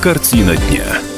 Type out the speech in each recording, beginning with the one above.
Картина дня.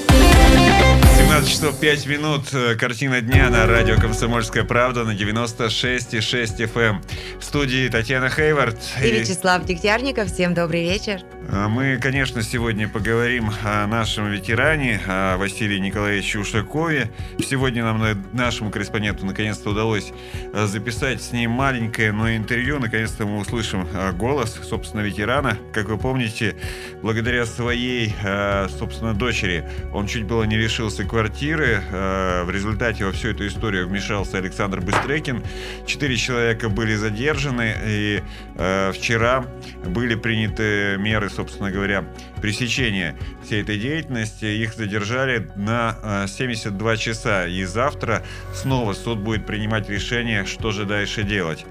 17 часов 5 минут. Э, Картина дня на радио «Комсомольская правда» на 96,6 FM. эм. В студии Татьяна Хейвард. И Вячеслав Дегтярников. Всем добрый вечер. А Мы, конечно, сегодня поговорим о нашем ветеране, о Василии Николаевиче Ушакове. Сегодня нам, на- нашему корреспонденту, наконец-то удалось э, записать с ним маленькое, но интервью. Наконец-то мы услышим э, голос, собственно, ветерана. Как вы помните, благодаря своей, э, собственно, дочери он чуть было не лишился квартиры. Э, В результате во всю эту историю вмешался Александр Быстрекин. Четыре человека были задержаны, и э, вчера были приняты меры, собственно говоря, пресечения всей этой деятельности. Их задержали на э, 72 часа. И завтра снова суд будет принимать решение, что же дальше делать.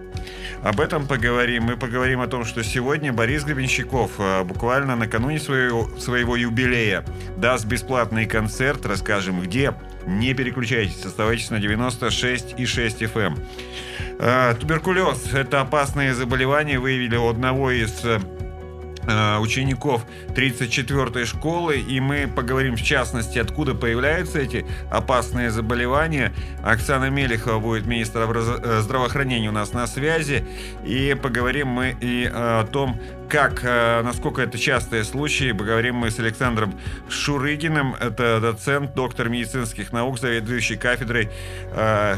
Об этом поговорим. Мы поговорим о том, что сегодня Борис Гребенщиков э, буквально накануне своего, своего юбилея даст бесплатный концерт. Расскажем, где. Не переключайтесь, оставайтесь на 96 и 6 FM. Э, Туберкулез – это опасное заболевание, выявили у одного из э, учеников 34-й школы, и мы поговорим в частности, откуда появляются эти опасные заболевания. Оксана Мелехова будет министр э, здравоохранения у нас на связи, и поговорим мы и э, о том, как, э, насколько это частые случаи. Поговорим мы с Александром Шурыгиным, это доцент, доктор медицинских наук, заведующий кафедрой э,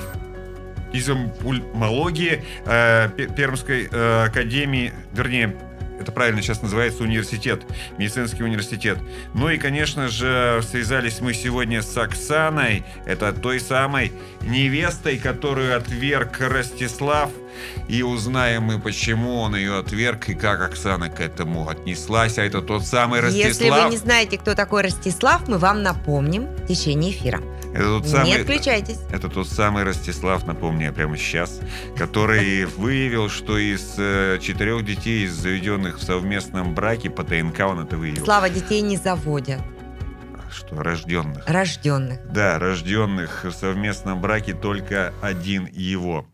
изомпульмологии э, Пе- Пермской э, академии, вернее, это правильно сейчас называется университет, медицинский университет. Ну и, конечно же, связались мы сегодня с Оксаной, это той самой невестой, которую отверг Ростислав. И узнаем мы, почему он ее отверг и как Оксана к этому отнеслась. А это тот самый Ростислав. Если вы не знаете, кто такой Ростислав, мы вам напомним в течение эфира. Это тот самый... Не отключайтесь. Это тот самый Ростислав, напомню я прямо сейчас, который выявил, что из э, четырех детей, заведенных в совместном браке, по ТНК он это выявил. Слава детей не заводят. Что, рожденных. Рожденных. Да, рожденных в совместном браке только один его.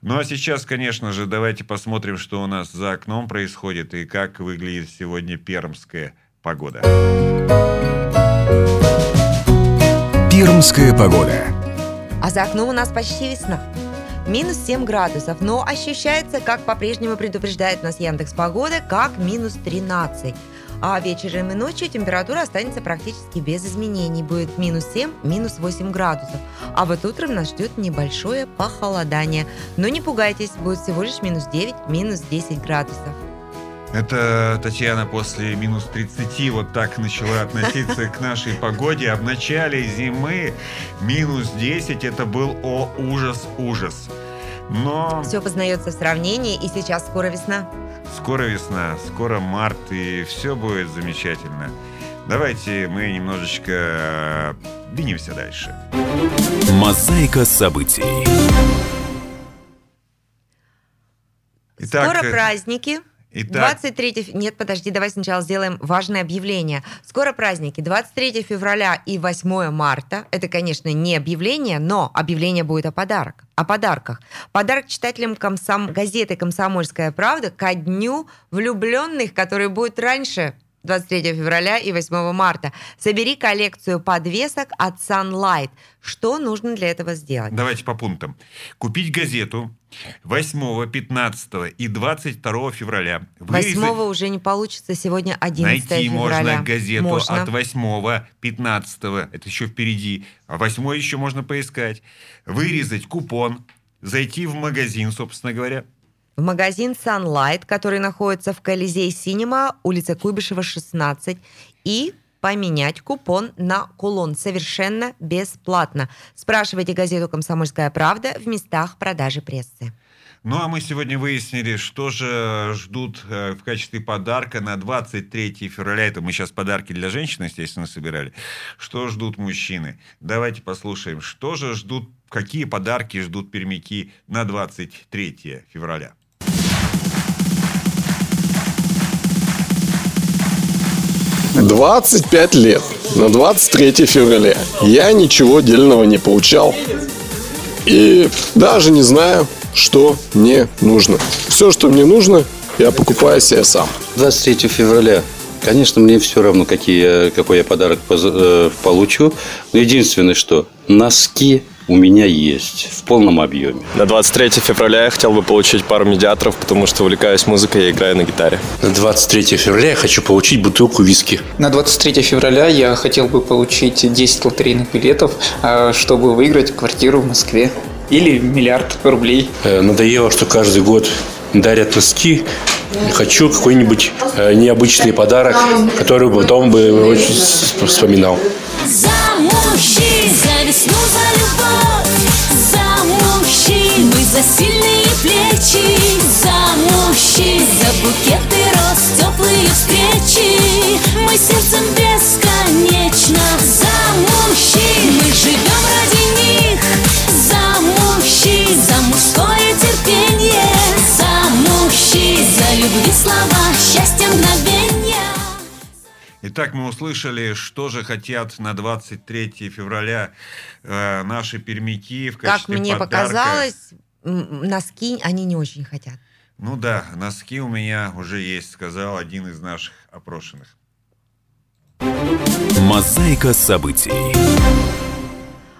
Ну а сейчас, конечно же, давайте посмотрим, что у нас за окном происходит и как выглядит сегодня пермская погода. Пермская погода. А за окном у нас почти весна. Минус 7 градусов, но ощущается, как по-прежнему предупреждает нас Яндекс Погода, как минус 13. А вечером и ночью температура останется практически без изменений. Будет минус 7, минус 8 градусов. А вот утром нас ждет небольшое похолодание. Но не пугайтесь, будет всего лишь минус 9, минус 10 градусов. Это Татьяна после минус 30 вот так начала относиться к нашей погоде. А в начале зимы минус 10 это был о ужас-ужас. Но Все познается в сравнении, и сейчас скоро весна. скоро весна, скоро март, и все будет замечательно. Давайте мы немножечко э, двинемся дальше. Мозаика событий. Итак, Скоро э, праздники. Итак, 23... фе- Нет, подожди, давай сначала сделаем важное объявление. Скоро праздники. 23 февраля и 8 марта. Это, конечно, не объявление, но объявление будет о подарок. О подарках. Подарок читателям комсом... газеты «Комсомольская правда» ко дню влюбленных, который будет раньше 23 февраля и 8 марта. Собери коллекцию подвесок от Sunlight. Что нужно для этого сделать? давайте по пунктам. Купить газету 8, 15 и 22 февраля. Вырезать- 8 уже не получится, сегодня 11 Найти февраля. можно газету Можно. от 8, 15, это еще впереди, а 8 еще можно поискать. Вырезать купон, зайти в магазин, собственно говоря. В магазин Sunlight, который находится в Колизей Синема, улица Куйбышева, 16, и поменять купон на кулон совершенно бесплатно. Спрашивайте газету «Комсомольская правда» в местах продажи прессы. Ну а мы сегодня выяснили, что же ждут э, в качестве подарка на 23 февраля. Это мы сейчас подарки для женщин, естественно, собирали. Что ждут мужчины? Давайте послушаем, что же ждут, какие подарки ждут пермяки на 23 февраля. 25 лет. На 23 февраля. Я ничего дельного не получал. И даже не знаю, что мне нужно. Все, что мне нужно, я покупаю себе сам. 23 февраля Конечно, мне все равно, какие, какой я подарок э, получу. Но единственное, что носки у меня есть в полном объеме. На 23 февраля я хотел бы получить пару медиаторов, потому что увлекаюсь музыкой и играю на гитаре. На 23 февраля я хочу получить бутылку виски. На 23 февраля я хотел бы получить 10 лотерейных билетов, а, чтобы выиграть квартиру в Москве. Или миллиард рублей. Э, Надоело, что каждый год дарят носки. Хочу какой-нибудь э, необычный подарок, который потом бы очень вспоминал. За мужчин, за весну, любовь За мужчин, мы за сильные плечи За мужчин, за букеты роз, теплые встречи. Мы сердцем бесконечно За мужчин, мы живем ради них. За мужчин, за мужское терпение. За мужчин, за любви слова, счастья мгновения Итак, мы услышали, что же хотят на 23 февраля э, наши пермяки в Как качестве мне подарка. показалось, носки они не очень хотят. Ну да, носки у меня уже есть, сказал один из наших опрошенных. Мозаика событий.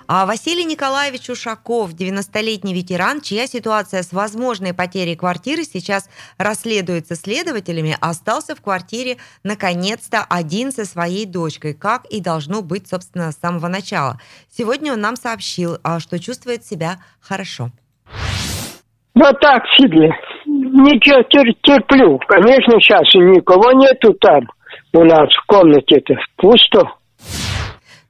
А Василий Николаевич Ушаков, 90-летний ветеран, чья ситуация с возможной потерей квартиры сейчас расследуется следователями, остался в квартире наконец-то один со своей дочкой, как и должно быть, собственно, с самого начала. Сегодня он нам сообщил, а, что чувствует себя хорошо. Да так себе. Ничего, тер- терплю. Конечно, сейчас никого нету там у нас в комнате-то. Пусто.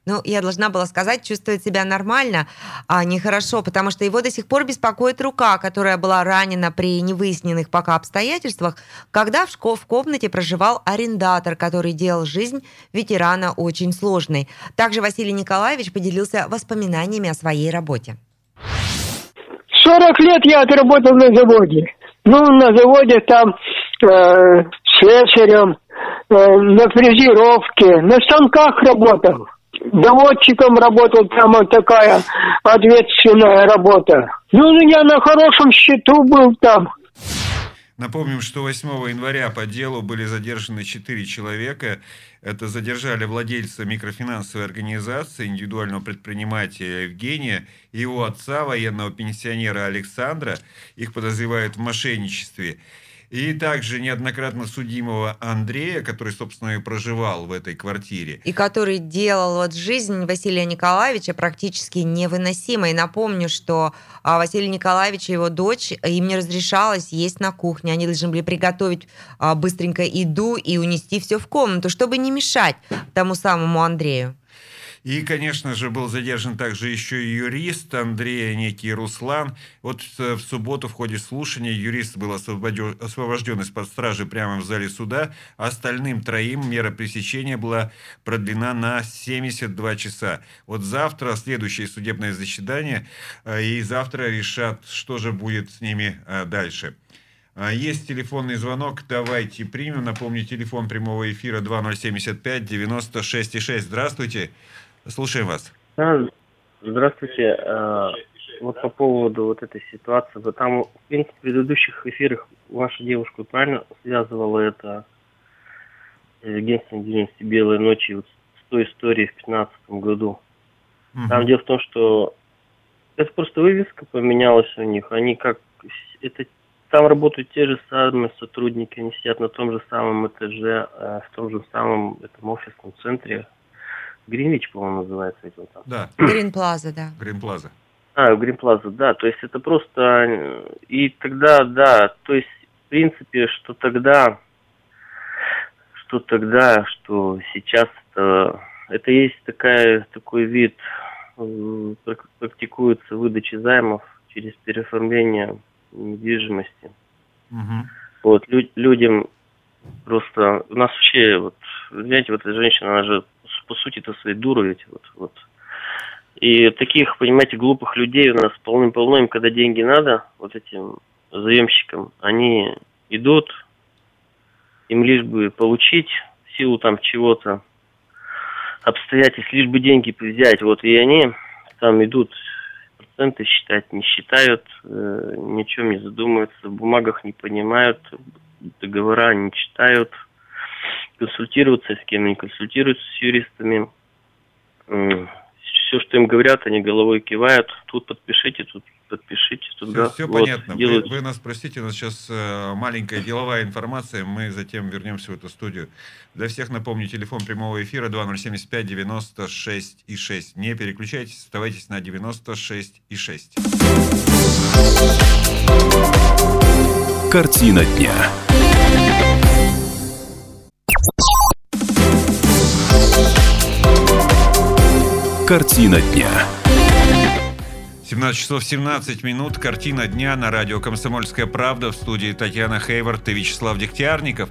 Ну, я должна была сказать, чувствует себя нормально, а нехорошо, потому что его до сих пор беспокоит рука, которая была ранена при невыясненных пока обстоятельствах, когда в, шко- в комнате проживал арендатор, который делал жизнь ветерана очень сложной. Также Василий Николаевич поделился воспоминаниями о своей работе. 40 лет я отработал на заводе. Ну, на заводе там э, слесарем, э, на фрезеровке, на станках работал. Доводчиком работал, прямо такая ответственная работа. Ну, я на хорошем счету был там. Напомним, что 8 января по делу были задержаны 4 человека. Это задержали владельца микрофинансовой организации, индивидуального предпринимателя Евгения, и его отца, военного пенсионера Александра. Их подозревают в мошенничестве. И также неоднократно судимого Андрея, который, собственно, и проживал в этой квартире. И который делал вот жизнь Василия Николаевича практически невыносимой. Напомню, что а, Василий Николаевич и его дочь, им не разрешалось есть на кухне. Они должны были приготовить а, быстренько еду и унести все в комнату, чтобы не мешать тому самому Андрею. И, конечно же, был задержан также еще и юрист Андрей, некий Руслан. Вот э, в субботу в ходе слушания юрист был освобожден из-под стражи прямо в зале суда. Остальным троим мера пресечения была продлена на 72 часа. Вот завтра следующее судебное заседание, э, и завтра решат, что же будет с ними э, дальше. А, Есть телефонный звонок, давайте примем. Напомню, телефон прямого эфира 2075 96 6. Здравствуйте, слушаем вас. Здравствуйте. А, Вот по поводу вот этой ситуации. Вот там, в принципе, в предыдущих эфирах ваша девушка правильно связывала это э, агентство недвижимости «Белые ночи» вот с той историей в 2015 году. Там дело в том, что это просто вывеска поменялась у них. Они как... Это, там работают те же самые сотрудники, они сидят на том же самом этаже, э, в том же самом этом офисном центре. Гринвич, по-моему, называется этим там. Да, Грин Плаза, да. Грин Плаза. А, в Гринплаза, да. То есть это просто... И тогда, да, то есть, в принципе, что тогда, что тогда, что сейчас, это, это есть такая, такой вид, практикуется выдача займов через переоформление недвижимости. Мгм. Вот, лю- людям просто... У нас вообще, вот, знаете, вот эта женщина, она же, по сути-то, своей дура ведь, вот, вот. И таких, понимаете, глупых людей у нас полным-полно, им когда деньги надо, вот этим заемщикам, они идут, им лишь бы получить силу там чего-то, обстоятельств, лишь бы деньги взять, вот, и они там идут проценты считать, не считают, э, ни о чем не задумываются, в бумагах не понимают, договора не читают. Консультироваться с кем, они консультируются с юристами. Все, что им говорят, они головой кивают. Тут подпишите, тут подпишите. Тут Все, да, все вот, понятно. Вы, делают. вы нас простите, у нас сейчас э, маленькая деловая информация. Мы затем вернемся в эту студию. Для всех напомню, телефон прямого эфира 2075 96 и 6. Не переключайтесь, оставайтесь на 96 и 6. Картина дня. Картина дня. 17 часов 17 минут. Картина дня на радио «Комсомольская правда» в студии Татьяна Хейвард и Вячеслав Дегтярников.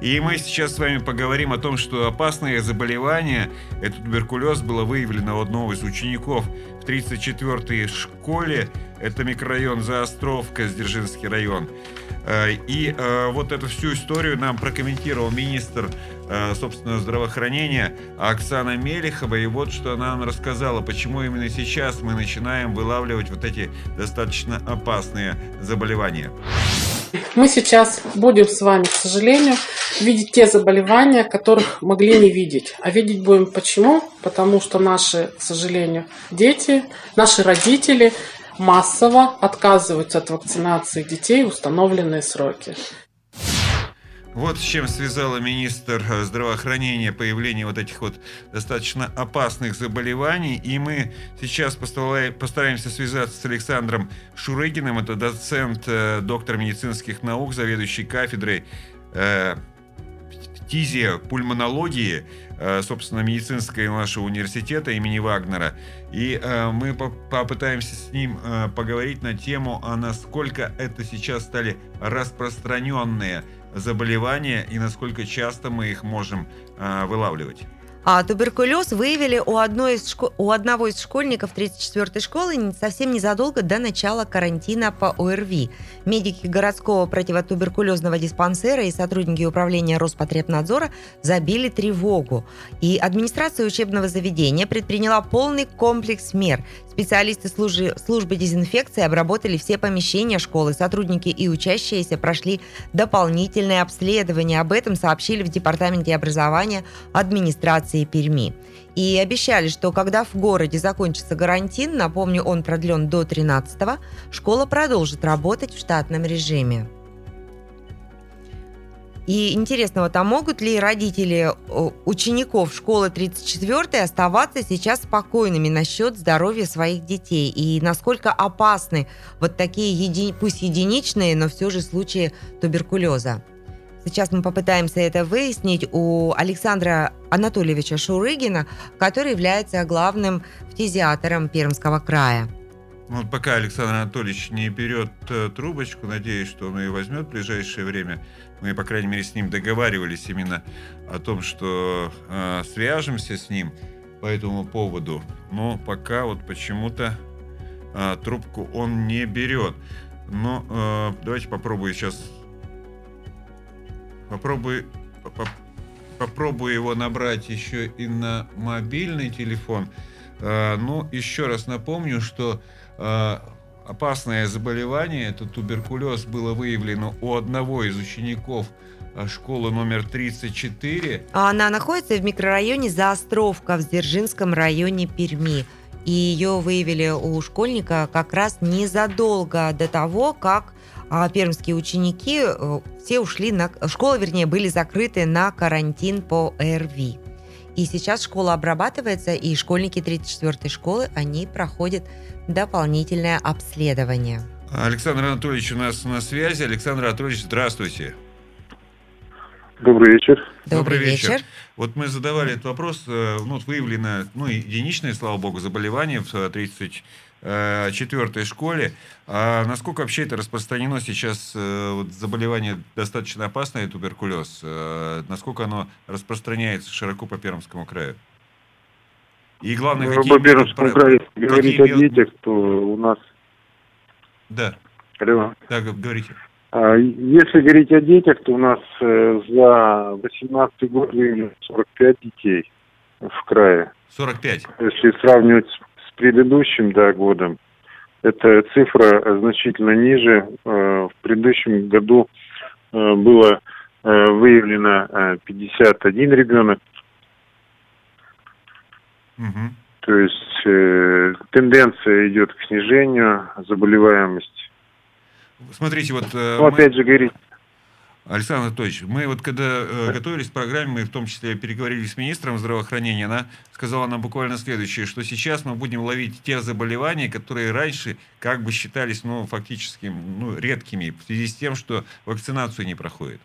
И мы сейчас с вами поговорим о том, что опасное заболевание, это туберкулез, было выявлено у одного из учеников в 34-й школе. Это микрорайон Заостровка, Сдержинский район. Э, И э, вот эту всю историю нам прокомментировал министр, э, собственно, здравоохранения Оксана Мелехова. И вот что она нам рассказала, почему именно сейчас мы начинаем вылавливать вот эти достаточно опасные заболевания. Мы сейчас будем с вами, к сожалению, видеть те заболевания, которых могли не видеть. А видеть будем почему? Потому что наши, к сожалению, дети, наши родители массово отказываются от вакцинации детей в установленные сроки. Вот с чем связала министр э, здравоохранения появление вот этих вот достаточно опасных заболеваний. И мы сейчас постараемся связаться с Александром Шурыгиным. Это доцент, э, доктор медицинских наук, заведующий кафедрой э, пульмонологии, э, собственно, медицинского нашего университета имени Вагнера. И мы по- попытаемся с ним поговорить на тему, а насколько это сейчас стали распространенные заболевания и насколько часто мы их можем э, вылавливать. А туберкулез выявили у, одной из шко- у одного из школьников 34-й школы совсем незадолго до начала карантина по ОРВИ. Медики городского противотуберкулезного диспансера и сотрудники управления Роспотребнадзора забили тревогу. И администрация учебного заведения предприняла полный комплекс мер. Специалисты служи- службы дезинфекции обработали все помещения школы. Сотрудники и учащиеся прошли дополнительное обследование. Об этом сообщили в Департаменте образования администрации Перми. И обещали, что когда в городе закончится карантин, напомню, он продлен до 13 школа продолжит работать в штатном режиме. И интересно, вот а могут ли родители учеников школы 34 оставаться сейчас спокойными насчет здоровья своих детей? И насколько опасны вот такие, еди- пусть единичные, но все же случаи туберкулеза? Сейчас мы попытаемся это выяснить у Александра Анатольевича Шурыгина, который является главным фтизиатором Пермского края. Ну, Вот пока Александр Анатольевич не берет э, трубочку, надеюсь, что он ее возьмет в ближайшее время. Мы, по крайней мере, с ним договаривались именно о том, что э, свяжемся с ним по этому поводу. Но пока вот почему-то э, трубку он не берет. Но э, давайте попробую сейчас... Попробую... поп- Попробую его набрать еще и на мобильный телефон. Э, Ну, еще раз напомню, что э, опасное заболевание, это туберкулез, было выявлено у одного из учеников э, школы номер 34. А Она находится в микрорайоне Заостровка в Дзержинском районе Перми. И ее выявили у школьника как раз незадолго до того, как а, пермские ученики э, все ушли на... Школы, вернее, были закрыты на карантин по РВИ. И сейчас школа обрабатывается, и школьники 34-й школы, они проходят дополнительное обследование. Александр Анатольевич у нас на связи. Александр Анатольевич, здравствуйте. Добрый вечер. Добрый вечер. Вот мы задавали этот вопрос. э, Ну, вот выявлено, ну, единичное, слава богу, заболевание в 34-й школе. А насколько вообще это распространено сейчас, э, вот заболевание достаточно опасное, туберкулез? Э, Насколько оно распространяется широко по Пермскому краю? И главное, Ну, какие По меры Пермскому про- краю, если говорить какие о детях, то у нас... Да, Алло. да, говорите. А, Если говорить о детях, то у нас э, за 18 год выявлено 45 детей в крае. 45. Если сравнивать с предыдущим да, годом, эта цифра значительно ниже. Э, В предыдущем году э, было выявлено э, 51 ребенок. Мгм. То есть э, тенденция идет к снижению заболеваемости. Смотрите, вот... э, Ну, мы- опять же, говорить, Александр Анатольевич, мы вот когда э, готовились к программе, мы в том числе переговорили с министром здравоохранения, она сказала нам буквально следующее, что сейчас мы будем ловить те заболевания, которые раньше как бы считались, ну, фактически, ну, редкими, в связи с тем, что вакцинацию не проходит.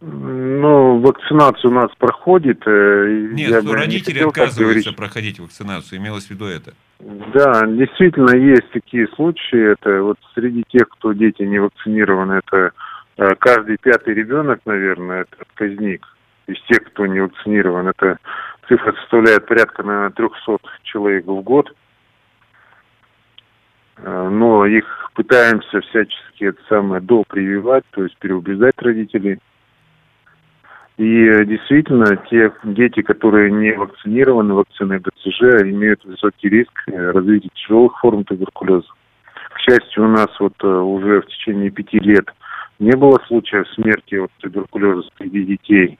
Ну, вакцинация у нас проходит. э, Нет, я что не родители так отказываются проходить вакцинацию, имелось в виду это. Да, действительно есть такие случаи. Это вот среди тех, кто дети не вакцинированы, это э, каждый пятый ребенок, наверное, это отказник. Из тех, кто не вакцинирован, это цифра составляет порядка на 300 человек в год. Э, Но их пытаемся всячески это самое допрививать, то есть переубеждать родителей. И э, действительно, те дети, которые не вакцинированы вакциной БЦЖ, имеют высокий риск э, развития тяжелых форм туберкулеза. К счастью, у нас вот э, уже в течение пяти лет не было случаев смерти от туберкулеза среди детей,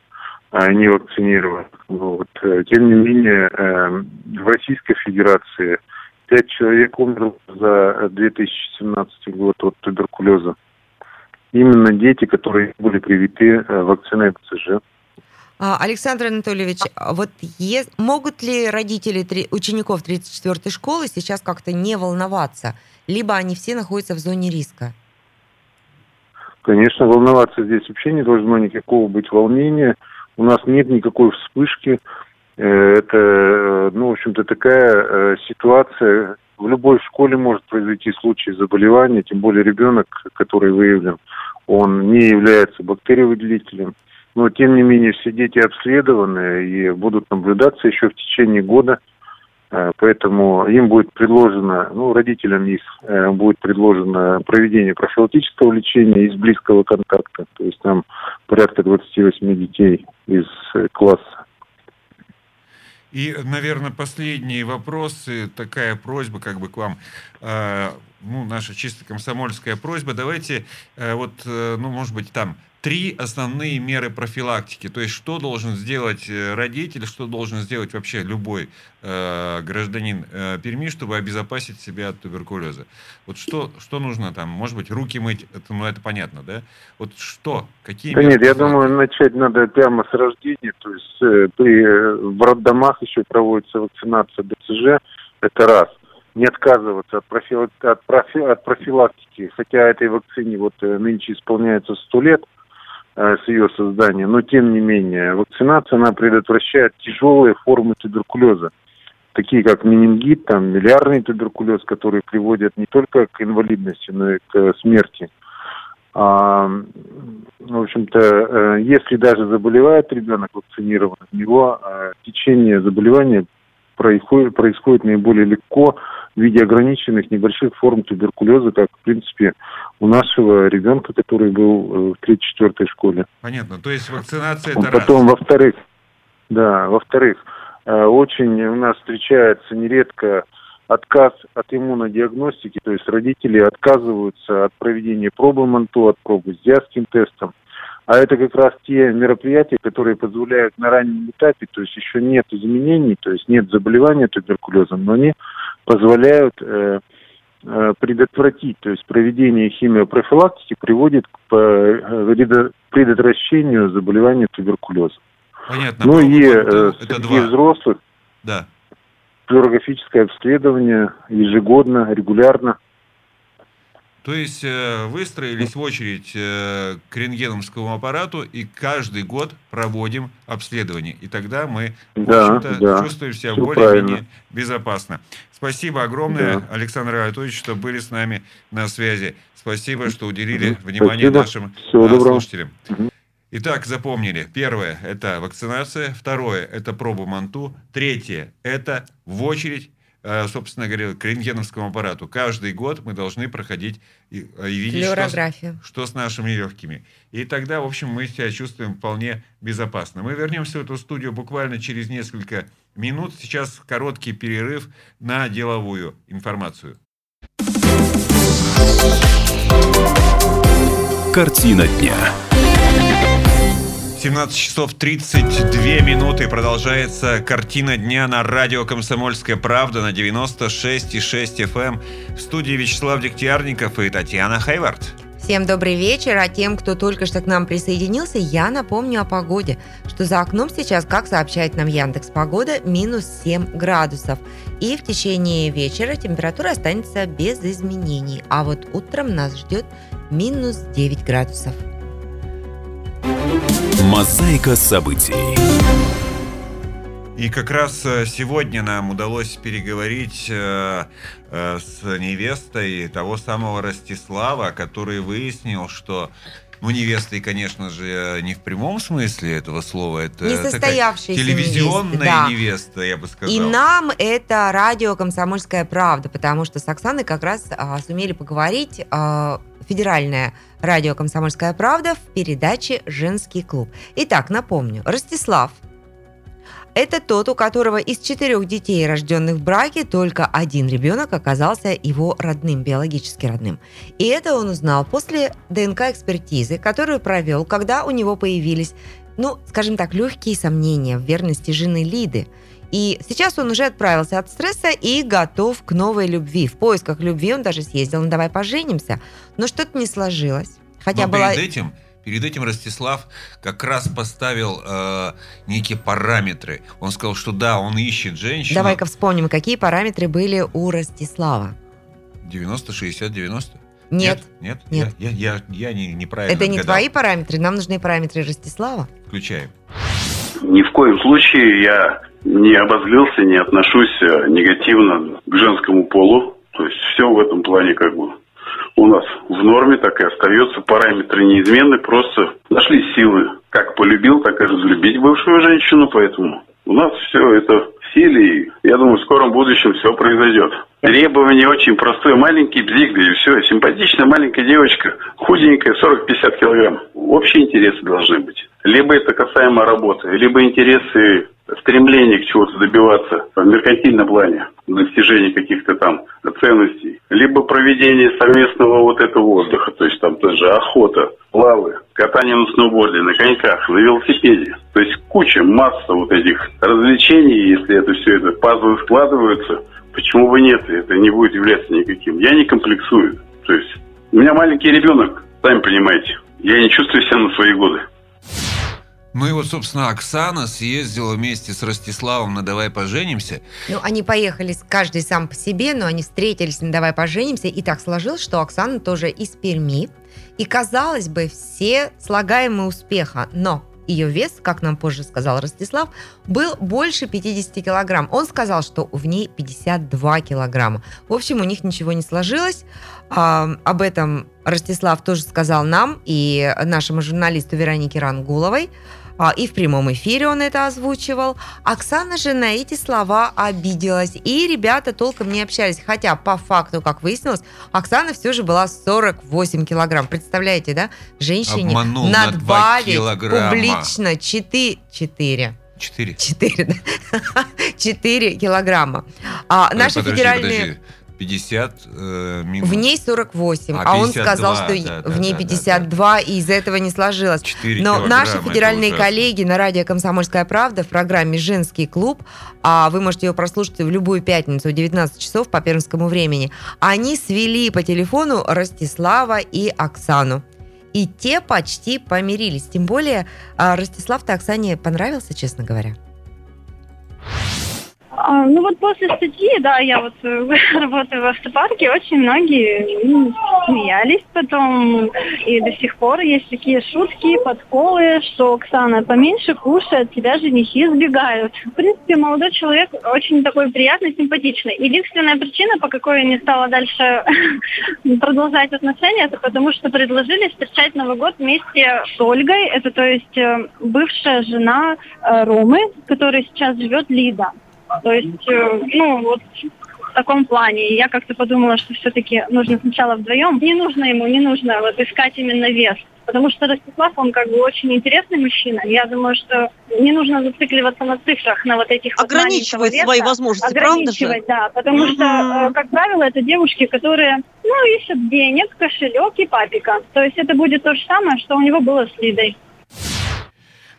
а не вакцинированных. Вот. Тем не менее, в Российской Федерации пять человек умерло за э, 2017 год от туберкулеза. Именно дети, которые были привиты э, вакциной БЦЖ. А, Александр Анатольевич, а вот е- могут ли родители три- учеников 34-й школы сейчас как-то не волноваться? Либо они все находятся в зоне риска? Конечно, волноваться здесь вообще не должно никакого быть волнения. У нас нет никакой вспышки. Э, Это, э, ну, в общем-то, такая ситуация. В любой школе может произойти случай заболевания, тем более ребенок, который выявлен, он не является бактериовыделителем. Но, тем не менее, все дети обследованы и будут наблюдаться еще в течение года. Э, Поэтому им будет предложено, ну, родителям их э, будет предложено проведение профилактического лечения из близкого контакта. То есть там порядка 28 детей из э, класса. И, наверное, последние вопросы, такая просьба как бы к вам, э, ну, наша чисто комсомольская просьба, давайте э, вот, э, ну, может быть, там три основные меры профилактики, то есть что должен сделать э, родитель, что должен сделать вообще любой э, гражданин э, Перми, чтобы обезопасить себя от туберкулеза. Вот что, что нужно там, может быть, руки мыть, это, ну, это понятно, да? Вот что, какие Да меры нет, я думаю, начать надо прямо с рождения. То есть э, при, э, в роддомах еще проводится вакцинация БЦЖ. Это раз. Не отказываться от, профи- от, профи- от профилактики, хотя этой вакцине вот э, нынче исполняется 100 лет с ее создания, но тем не менее вакцинация, она предотвращает тяжелые формы туберкулеза, такие как менингит, там, миллиарный туберкулез, которые приводят не только к инвалидности, но и к э, смерти. А, в общем-то, э, если даже заболевает ребенок вакцинирован, у него э, течение заболевания происходит, происходит наиболее легко в виде ограниченных небольших форм туберкулеза, как, в принципе, у нашего ребенка, который был э, в 3-4 школе. Понятно, то есть вакцинация это. Потом, во-вторых, да, во-вторых, э, очень у нас встречается нередко отказ от иммунодиагностики, то есть родители отказываются от проведения пробы МАНТО, от пробы с диазским тестом. А это как раз те мероприятия, которые позволяют на раннем этапе, то есть еще нет изменений, то есть нет заболевания туберкулезом, но они позволяют э, э, предотвратить, то есть проведение химиопрофилактики приводит к э, предо- предотвращению заболевания туберкулезом. Понятно. Ну и э, среди два. взрослых Да. флюорографическое обследование ежегодно, регулярно. То есть э, выстроились в очередь э, к рентгеновскому аппарату и каждый год проводим обследование. И тогда мы, Да, да, чувствуем себя более-менее безопасно. Спасибо огромное, Да. Александр Анатольевич, что были с нами на связи. Спасибо, что уделили Мгм. внимание Спасибо. нашим Всего а, слушателям. Итак, запомнили. Первое – это вакцинация. Второе – это проба МАНТУ. Третье – это в очередь, собственно говоря, к рентгеновскому аппарату. Каждый год мы должны проходить и, э, и видеть, что с, что с нашими легкими. И тогда, в общем, мы себя чувствуем вполне безопасно. Мы вернемся в эту студию буквально через несколько минут. Сейчас короткий перерыв на деловую информацию. Картина дня. 17 часов 32 минуты. Продолжается картина дня на радио «Комсомольская правда» на 96,6 FM. эм. В студии Вячеслав Дегтярников и Татьяна Хайвард. Всем добрый вечер, а тем, кто только что к нам присоединился, я напомню о погоде, что за окном сейчас, как сообщает нам Яндекс Погода, минус 7 градусов. И в течение вечера температура останется без изменений, а вот утром нас ждет минус 9 градусов. Мозаика событий. И как раз э, сегодня нам удалось переговорить э, э, с невестой того самого Ростислава, который выяснил, что ну, невестой, конечно же, не в прямом смысле этого слова, это такая Несостоявшаяся телевизионная невеста, да. невеста, я бы сказал. И нам это радио «Комсомольская правда», потому что с Оксаной как раз а, сумели поговорить а, федеральное радио «Комсомольская правда» в передаче «Женский клуб». Итак, напомню, Ростислав это тот, у которого из четырех детей, рожденных в браке, только один ребенок оказался его родным, биологически родным. И это он узнал после ДНК-экспертизы, которую провел, когда у него появились, ну, скажем так, легкие сомнения в верности жены Лиды. И сейчас он уже отправился от стресса и готов к новой любви. В поисках любви он даже съездил на «Давай поженимся», но что-то не сложилось. Хотя Но была... перед этим Перед этим Ростислав как раз поставил э, некие параметры. Он сказал, что да, он ищет женщину. Давай-ка вспомним, какие параметры были у Ростислава. 90, 60, 90? Нет. Нет? Нет. Я, я, я, я не, неправильно Это не отгадал. твои параметры, нам нужны параметры Ростислава. Включаем. Ни в коем случае я не обозлился, не отношусь э, негативно к женскому полу. То есть все в этом плане как бы у нас в норме, так и остается. Параметры неизменны, просто нашли силы. Как полюбил, так и разлюбить бывшую женщину, поэтому у нас все это в силе, и я думаю, в скором будущем все произойдет. Требование очень простое. Маленький бзик, и все. Симпатичная маленькая девочка, худенькая, 40-50 килограмм. Общие интересы должны быть. Либо это касаемо работы, либо интересы стремление к чему-то добиваться в меркантильном плане, достижения каких-то там ценностей, либо проведение совместного вот этого отдыха, то есть там тоже охота, плавы, катание на сноуборде, на коньках, на велосипеде. То есть куча, масса вот этих развлечений, если это все это пазлы складываются, почему бы нет, это не будет являться никаким. Я не комплексую. То есть у меня маленький ребенок, сами понимаете, я не чувствую себя на свои годы. Ну и вот, собственно, Оксана съездила вместе с Ростиславом на «Давай поженимся». Ну, они поехали каждый сам по себе, но они встретились на «Давай поженимся», и так сложилось, что Оксана тоже из Перми. И, казалось бы, все слагаемые успеха, но ее вес, как нам позже сказал Ростислав, был больше 50 килограмм. Он сказал, что в ней 52 килограмма. В общем, у них ничего не сложилось. А, об этом Ростислав тоже сказал нам и нашему журналисту Веронике Рангуловой. А, И в прямом эфире он это озвучивал. Оксана же на эти слова обиделась. И ребята толком не общались. Хотя, по факту, как выяснилось, Оксана все же была 48 килограмм. Представляете, да? Женщине Обманул на надбавить килограмма. публично 4, 4 Четыре. 4, да. 4 килограмма. А, наши подожди, федеральные... подожди. 50 э, минут. В ней 48, а, А, он 52, сказал, что да, в да, ней да, да, 52, и из этого не сложилось. 4 Но наши федеральные коллеги на радио «Комсомольская правда» в программе «Женский клуб», а вы можете ее прослушать в любую пятницу в 19 часов по пермскому времени, они свели по телефону Ростислава и Оксану. И те почти помирились. Тем более а, Ростислав-то Оксане понравился, честно говоря. А, Ну вот после статьи, да, я вот э, работаю в автопарке, очень многие смеялись потом, и до сих пор есть такие шутки, подколы, что Оксана поменьше кушает, тебя женихи избегают. В принципе, молодой человек очень такой приятный, симпатичный. Единственная причина, по какой я не стала дальше продолжать отношения, это потому что предложили встречать Новый год вместе с Ольгой, это то есть э, бывшая жена э, Ромы, которая сейчас живет Лида. То есть, э, ну, вот в таком плане. И я как-то подумала, что все-таки нужно сначала вдвоем. Не нужно ему, не нужно вот искать именно вес. Потому что Ростислав, он как бы очень интересный мужчина. Я думаю, что не нужно зацикливаться на цифрах, на вот этих вот Ограничивать маленького свои возможности, правда же? Ограничивать, да. Потому Мгм. что, э, как правило, это девушки, которые, ну, ищут денег, кошелек и папика. То есть это будет то же самое, что у него было с Лидой.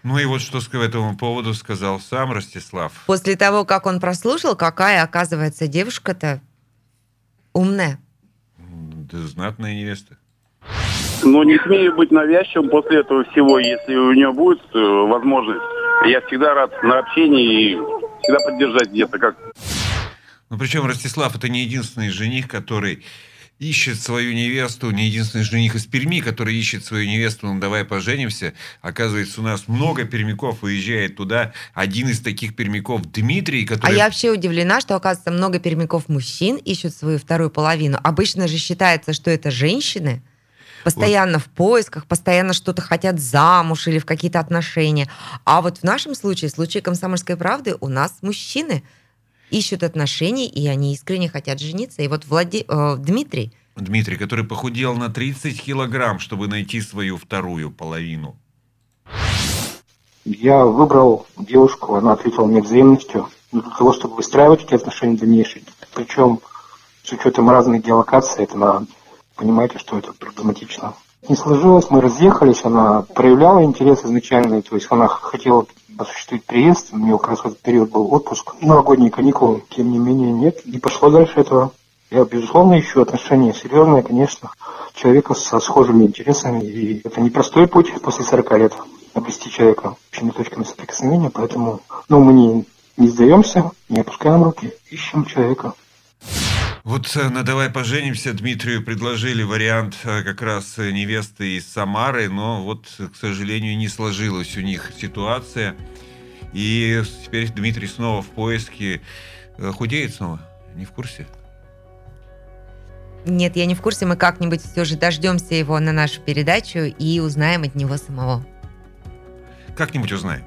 Ну и вот что к этому поводу сказал сам Ростислав. После того, как он прослушал, какая, оказывается, девушка-то умная. Да знатная невеста. Но не смею быть навязчивым после этого всего, если у нее будет э, возможность. Я всегда рад на общении и всегда поддержать где-то как Ну, причем Ростислав это не единственный жених, который ищет свою невесту, не единственный жених из Перми, который ищет свою невесту, ну давай поженимся. Оказывается, у нас много пермяков уезжает туда. Один из таких пермяков Дмитрий, А который... я вообще удивлена, что, оказывается, много пермяков мужчин ищут свою вторую половину. Обычно же считается, что это женщины, постоянно в поисках, постоянно что-то хотят замуж или в какие-то отношения. А вот в нашем случае, в случае комсомольской правды, у нас мужчины ищут отношений, и они искренне хотят жениться. И вот Влади... э, Дмитрий, Дмитрий, который похудел на 30 килограмм, чтобы найти свою вторую половину. Я выбрал девушку, она ответила мне взаимностью для того, чтобы выстраивать эти отношения дальнейшие. Причем с учетом разных геолокаций, это надо понимаете, что это проблематично. Не сложилось, мы разъехались, она проявляла интерес изначальный, то есть она хотела осуществить приезд, у нее как раз в этот период был отпуск, и новогодние каникулы, тем не менее нет, не пошло дальше этого. Я, безусловно, ищу отношения серьезные, конечно, человека со схожими интересами, и это непростой путь после 40 лет обрести человека общими точками соприкосновения, поэтому ну, мы не, не сдаемся, не опускаем руки, ищем человека. Вот э, на «Давай поженимся» Дмитрию предложили вариант э, как раз э, невесты из Самары, но вот, к сожалению, не сложилась у них ситуация. И теперь Дмитрий снова в поиске. Худеет снова? Не в курсе? нет, я не в курсе, мы как-нибудь все же дождемся его на нашу передачу и узнаем от него самого. Как-нибудь узнаем.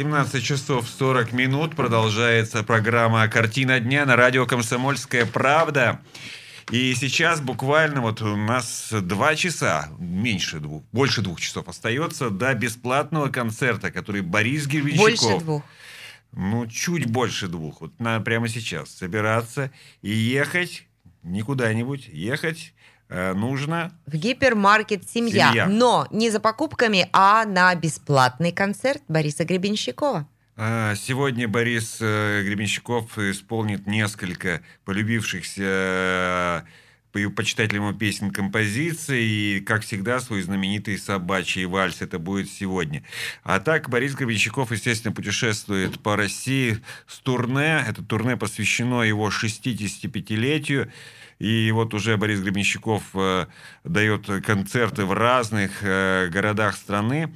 17 часов 40 минут продолжается программа «Картина дня» на радио «Комсомольская правда». И сейчас буквально вот у нас два часа, меньше двух, больше двух часов остается до бесплатного концерта, который Борис Гервенщиков... Больше двух. Ну, чуть больше двух. Вот надо прямо сейчас собираться и ехать не куда-нибудь, ехать э, нужно В гипермаркет «Семья». «Семья». Но не за покупками, а на бесплатный концерт Бориса Гребенщикова. А, Сегодня Борис э, Гребенщиков исполнит несколько полюбившихся по- почитателям его песен композиций. И, как всегда, свой знаменитый собачий вальс. Это будет сегодня. А так, Борис Гребенщиков, естественно, путешествует по России с турне. Это турне посвящено его 65-летию. И вот уже Борис Гребенщиков э, дает концерты в разных э, городах страны.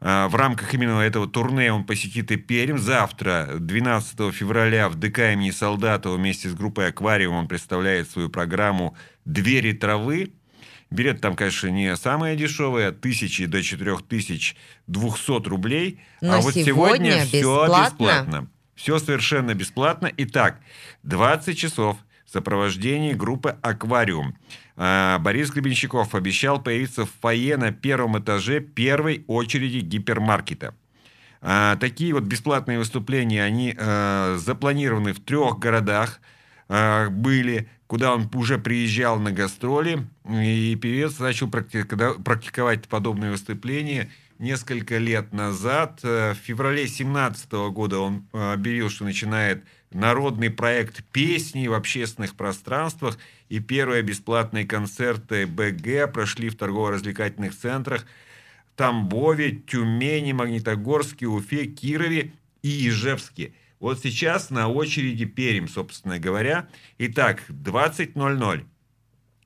А, В рамках именно этого турне он посетит и Пермь. Завтра, 12 февраля, в ДК имени Солдатова вместе с группой «Аквариум» он представляет свою программу «Двери травы». Билет там, конечно, не самые дешевые, от тысячи до 4200 рублей. Но а вот сегодня, сегодня все бесплатно. бесплатно. Все совершенно бесплатно. Итак, 20 часов сопровождении группы «Аквариум». А, Борис Гребенщиков обещал появиться в фойе на первом этаже первой очереди гипермаркета. А, Такие вот бесплатные выступления, они э, запланированы в трех городах были, куда он уже приезжал на гастроли, и певец начал практиковать подобные выступления несколько лет назад. В феврале 2017 года он объявил, что начинает народный проект песни в общественных пространствах. И первые бесплатные концерты БГ прошли в торгово-развлекательных центрах Тамбове, Тюмени, Магнитогорске, Уфе, Кирове и Ижевске. Вот сейчас на очереди Пермь, собственно говоря. Итак, 20.00.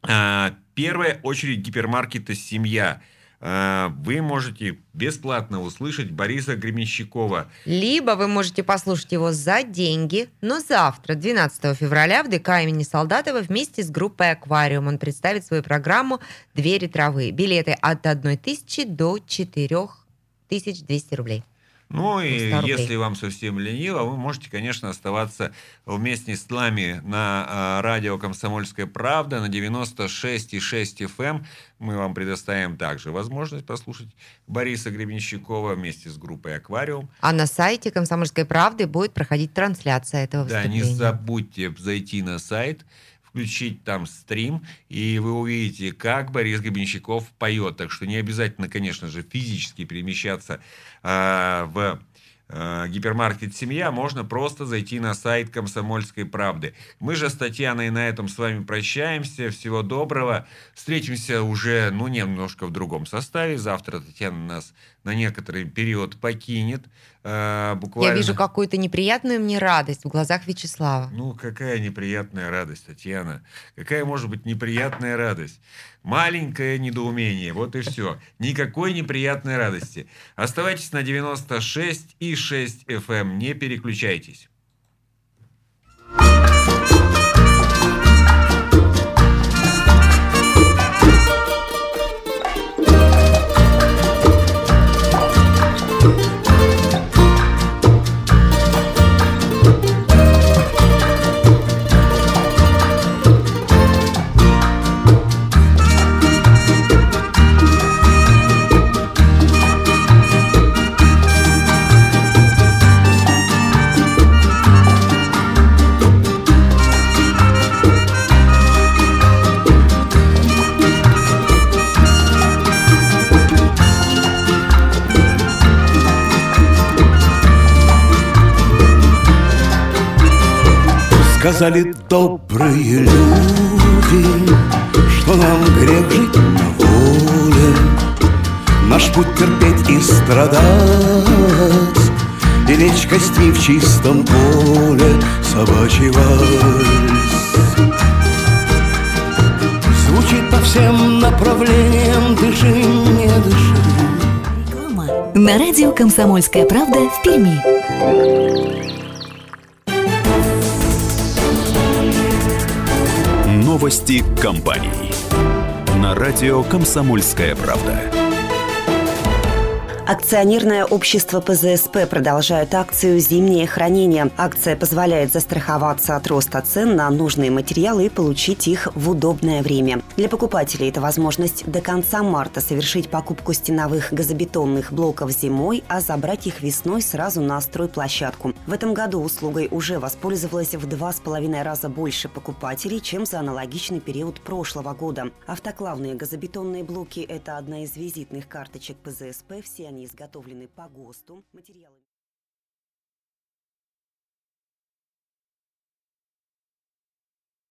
А, Первая очередь гипермаркета «Семья». А, Вы можете бесплатно услышать Бориса Гременщикова. Либо вы можете послушать его за деньги, но завтра, 12 февраля, в ДК имени Солдатова вместе с группой «Аквариум» он представит свою программу «Двери травы». Билеты от 1 тысячи до 4200 рублей. Ну и 100 рублей. если вам совсем лениво, вы можете, конечно, оставаться вместе с нами на а, радио «Комсомольская правда» на 96,6 FM. Мы вам предоставим также возможность послушать Бориса Гребенщикова вместе с группой «Аквариум». А на сайте «Комсомольской правды» будет проходить трансляция этого Да, не выступления. забудьте зайти на сайт, включить там стрим, и вы увидите, как Борис Гребенщиков поет. Так что не обязательно, конечно же, физически перемещаться а, в а, гипермаркет «Семья», можно просто зайти на сайт «Комсомольской правды». Мы же с Татьяной на этом с вами прощаемся. Всего доброго. Встретимся уже, ну, немножко в другом составе. Завтра Татьяна нас на некоторый период покинет. А, буквально... Я вижу какую-то неприятную мне радость в глазах Вячеслава. Ну, какая неприятная радость, Татьяна. Какая может быть неприятная радость? Маленькое недоумение, вот и все. Никакой неприятной радости. Оставайтесь на 96 и 6 FM, не переключайтесь. Сказали добрые люди, что нам грех жить на воле, Наш путь терпеть и страдать, И лечь костьми в чистом поле собачий вальс. Звучит по всем направлениям, дыши, не дыши. На радио «Комсомольская правда» в Перми. Новости компаний. На радио «Комсомольская правда». Акционерное общество ПЗСП продолжает акцию «Зимнее хранение». Акция позволяет застраховаться от роста цен на нужные материалы и получить их в удобное время. Для покупателей это возможность до конца марта совершить покупку стеновых газобетонных блоков зимой, а забрать их весной сразу на стройплощадку. В этом году услугой уже воспользовалось в два с половиной раза больше покупателей, чем за аналогичный период прошлого года. Автоклавные газобетонные блоки – это одна из визитных карточек ПЗСП. Все они изготовлены по ГОСТу. Материалы